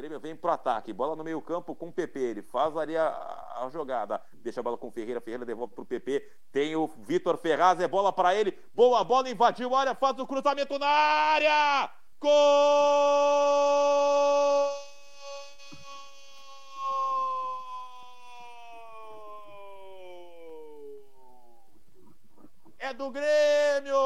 Grêmio vem pro ataque, bola no meio campo com o PP, ele faz ali a, a, jogada, deixa a bola com o Ferreira, Ferreira devolve pro PP, tem o Vitor Ferraz, é bola para ele, boa bola, invadiu a área, faz o cruzamento na área! Gol! É do Grêmio!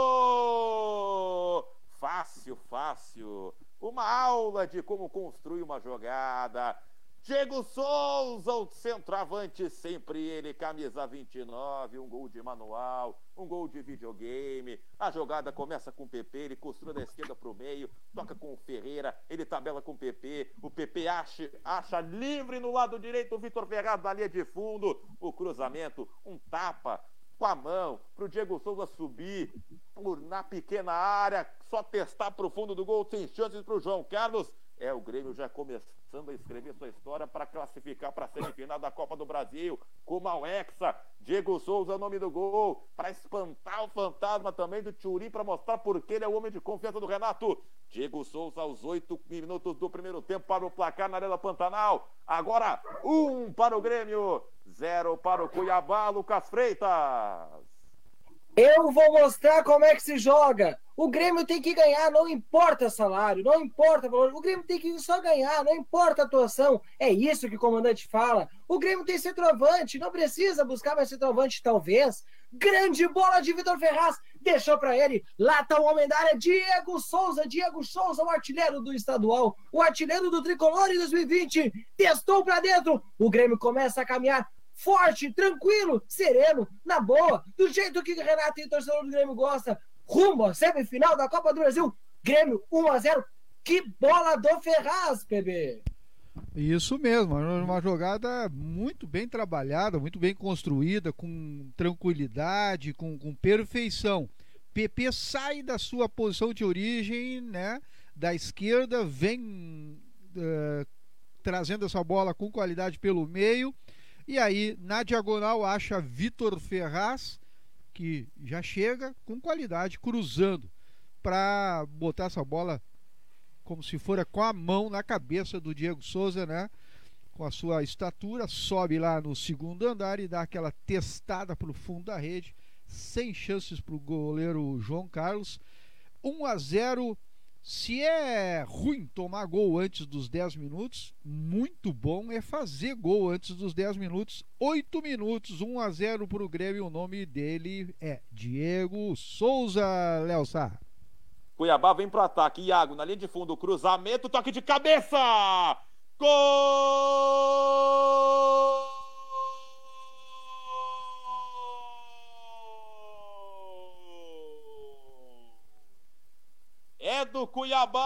Fácil, fácil. Uma aula de como construir uma jogada. Diego Souza, o centroavante, sempre ele, camisa 29, um gol de manual, um gol de videogame. A jogada começa com o PP, ele costura da esquerda para o meio, toca com o Ferreira, ele tabela com o PP, o PP acha, acha livre no lado direito o Vitor Ferraz da linha de fundo, o cruzamento, um tapa, com a mão, para o Diego Souza subir por, na pequena área, só testar para o fundo do gol, sem chances para o João Carlos. É o Grêmio já começando a escrever sua história para classificar para a semifinal da Copa do Brasil, como a Hexa. Diego Souza, nome do gol, para espantar o fantasma também do Tchuri, para mostrar porque ele é o homem de confiança do Renato. Diego Souza, aos oito minutos do primeiro tempo, para o placar na Arena Pantanal. Agora, um para o Grêmio, zero para o Cuiabá, Lucas Freitas. Eu vou mostrar como é que se joga. O Grêmio tem que ganhar, não importa salário, não importa valor. O Grêmio tem que só ganhar, não importa atuação. É isso que o comandante fala. O Grêmio tem centroavante, não precisa buscar mais centroavante, talvez. Grande bola de Vitor Ferraz, deixou para ele. Lá tá o homem da área, Diego Souza. Diego Souza, o artilheiro do estadual, o artilheiro do tricolor em 2020. Testou para dentro. O Grêmio começa a caminhar forte, tranquilo, sereno, na boa, do jeito que Renato e o torcedor do Grêmio gosta, rumo à semifinal da Copa do Brasil. Grêmio 1 a 0. Que bola do Ferraz, PB. Isso mesmo, uma jogada muito bem trabalhada, muito bem construída, com tranquilidade, com, com perfeição. PP sai da sua posição de origem, né? Da esquerda, vem uh, trazendo essa bola com qualidade pelo meio e aí, na diagonal, acha Vitor Ferraz, que já chega com qualidade, cruzando, para botar essa bola como se fora com a mão na cabeça do Diego Souza, né? Com a sua estatura, sobe lá no segundo andar e dá aquela testada para o fundo da rede, sem chances para o goleiro João Carlos. 1 a 0 se é ruim tomar gol antes dos 10 minutos, muito bom é fazer gol antes dos 10 minutos. 8 minutos, 1 a 0 para o Grêmio. O nome dele é Diego Souza, Léo Sá. Cuiabá vem para o ataque. Iago na linha de fundo, cruzamento, toque de cabeça! Gol! Do Cuiabá.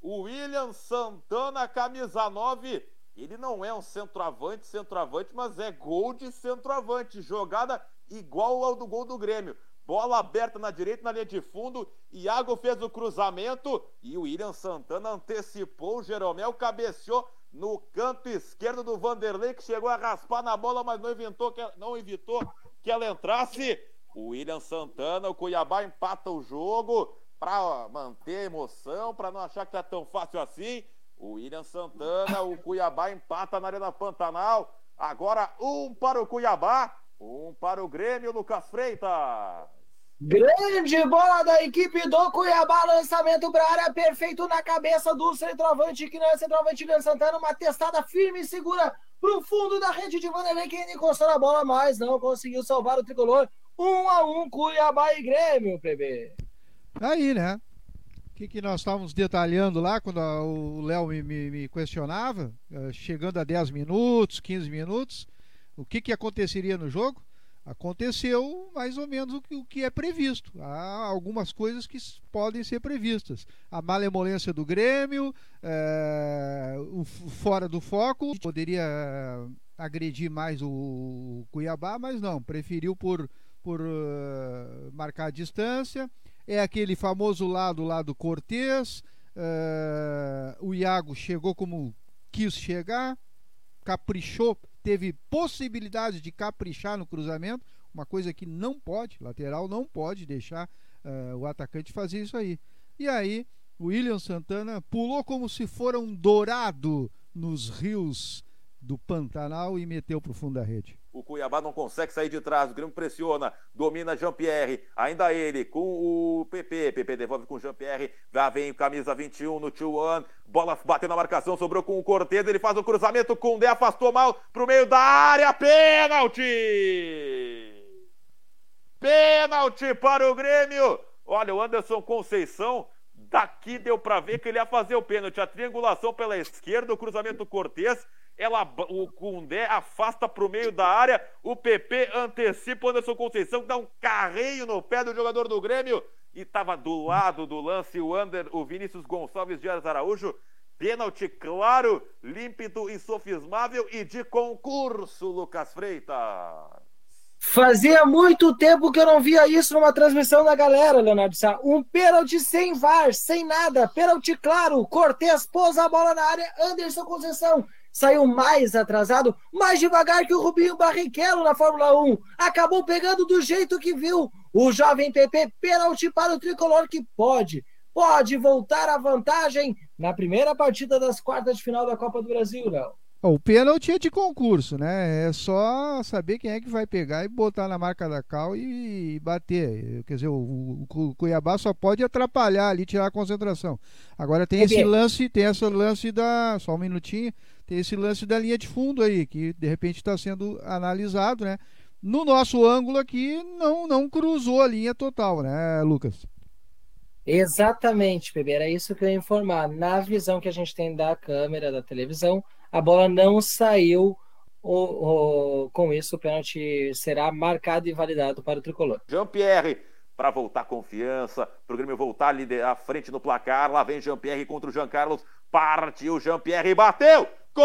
O William Santana, camisa 9. Ele não é um centroavante, centroavante, mas é gol de centroavante. Jogada igual ao do gol do Grêmio. Bola aberta na direita, na linha de fundo. Iago fez o cruzamento e o William Santana antecipou. O Jeromel cabeceou no canto esquerdo do Vanderlei, que chegou a raspar na bola, mas não evitou que, não evitou que ela entrasse. O William Santana, o Cuiabá empata o jogo para manter a emoção, para não achar que tá tão fácil assim. O William Santana, o Cuiabá empata na Arena Pantanal. Agora um para o Cuiabá, um para o Grêmio, Lucas Freitas. Grande bola da equipe do Cuiabá, lançamento para a área, perfeito na cabeça do centroavante, que não é centroavante William Santana, uma testada firme e segura para o fundo da rede de Vanderlei, que encostou na bola, mas não conseguiu salvar o tricolor. Um a um, Cuiabá e Grêmio, PB. Aí, né? O que, que nós estávamos detalhando lá quando a, o Léo me, me, me, questionava, uh, chegando a 10 minutos, 15 minutos, o que, que aconteceria no jogo? Aconteceu mais ou menos o que, o que é previsto. Há algumas coisas que podem ser previstas. A malemolência do Grêmio, é, o fora do foco, poderia agredir mais o Cuiabá, mas não, preferiu por por uh, marcar a distância. É aquele famoso lado lá do Cortez. Uh, o Iago chegou como quis chegar, caprichou, teve possibilidade de caprichar no cruzamento, uma coisa que não pode, lateral não pode deixar uh, o atacante fazer isso aí. E aí William Santana pulou como se fora um dourado nos rios do Pantanal e meteu para o fundo da rede. O Cuiabá não consegue sair de trás, o Grêmio pressiona, domina Jean-Pierre, ainda ele com o PP, PP devolve com Jean-Pierre, já vem camisa 21 no 2-1, bola batendo na marcação, sobrou com o Cortez, ele faz o cruzamento com o Dé, afastou mal pro meio da área, pênalti! Pênalti para o Grêmio! Olha, o Anderson Conceição Daqui deu para ver que ele ia fazer o pênalti. A triangulação pela esquerda, o cruzamento Cortez. Ela, o Cundé afasta para o meio da área. O PP antecipa o Anderson Conceição, dá um carreio no pé do jogador do Grêmio. E estava do lado do lance o, Under, o Vinícius Gonçalves de Araújo. Pênalti claro, límpido, insofismável e de concurso, Lucas Freitas. Fazia muito tempo que eu não via isso numa transmissão da galera, Leonardo Sá. Um pênalti sem VAR, sem nada. Pênalti claro. Cortez pôs a bola na área. Anderson Conceição saiu mais atrasado, mais devagar que o Rubinho Barrichello na Fórmula 1. Acabou pegando do jeito que viu. O jovem PP, pênalti para o tricolor que pode, pode voltar à vantagem na primeira partida das quartas de final da Copa do Brasil, Léo. O pênalti é de concurso, né? É só saber quem é que vai pegar e botar na marca da cal e bater. Quer dizer, o, o Cuiabá só pode atrapalhar ali, tirar a concentração. Agora tem esse lance, tem esse lance da. Só um minutinho, tem esse lance da linha de fundo aí, que de repente está sendo analisado, né? No nosso ângulo aqui, não, não cruzou a linha total, né, Lucas? Exatamente, Bebê, era isso que eu ia informar. Na visão que a gente tem da câmera, da televisão, a bola não saiu. O, o, com isso, o pênalti será marcado e validado para o tricolor. Jean-Pierre, para voltar confiança, para o Grêmio voltar à frente no placar. Lá vem Jean-Pierre contra o Jean Carlos. Partiu Jean-Pierre, bateu! Gol!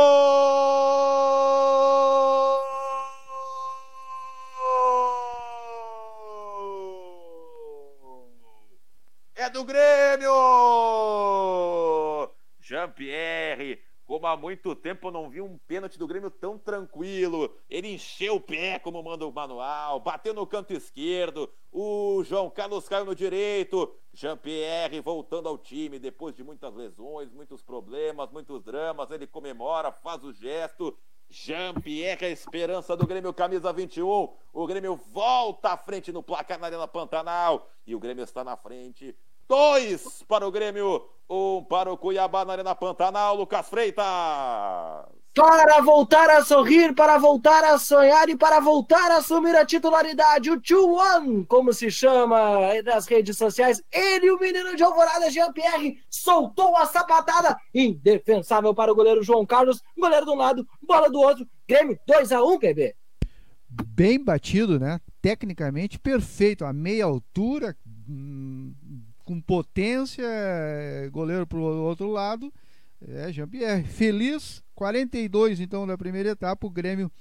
É do Grêmio! Jean-Pierre como há muito tempo eu não vi um pênalti do Grêmio tão tranquilo. Ele encheu o pé, como manda o manual, bateu no canto esquerdo. O João Carlos caiu no direito. Jean-Pierre voltando ao time depois de muitas lesões, muitos problemas, muitos dramas. Ele comemora, faz o gesto. Jean-Pierre, a esperança do Grêmio, camisa 21. O Grêmio volta à frente no placar na Arena Pantanal. E o Grêmio está na frente Dois para o Grêmio, um para o Cuiabá na Arena Pantanal, Lucas Freitas. Para voltar a sorrir, para voltar a sonhar e para voltar a assumir a titularidade, o 2-1, como se chama nas redes sociais, ele, o menino de Alvorada, Jean-Pierre, soltou a sapatada, indefensável para o goleiro João Carlos, goleiro de um lado, bola do outro, Grêmio 2x1, PB. Bem batido, né? Tecnicamente perfeito, a meia altura, hum, com potência, goleiro para o outro lado, é Jean-Pierre. Feliz, 42 então da primeira etapa, o Grêmio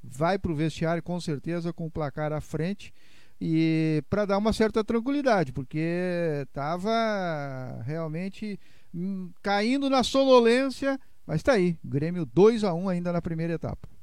vai para o vestiário com certeza com o placar à frente e para dar uma certa tranquilidade, porque estava realmente hum, caindo na sonolência, mas está aí, Grêmio 2 a 1 ainda na primeira etapa.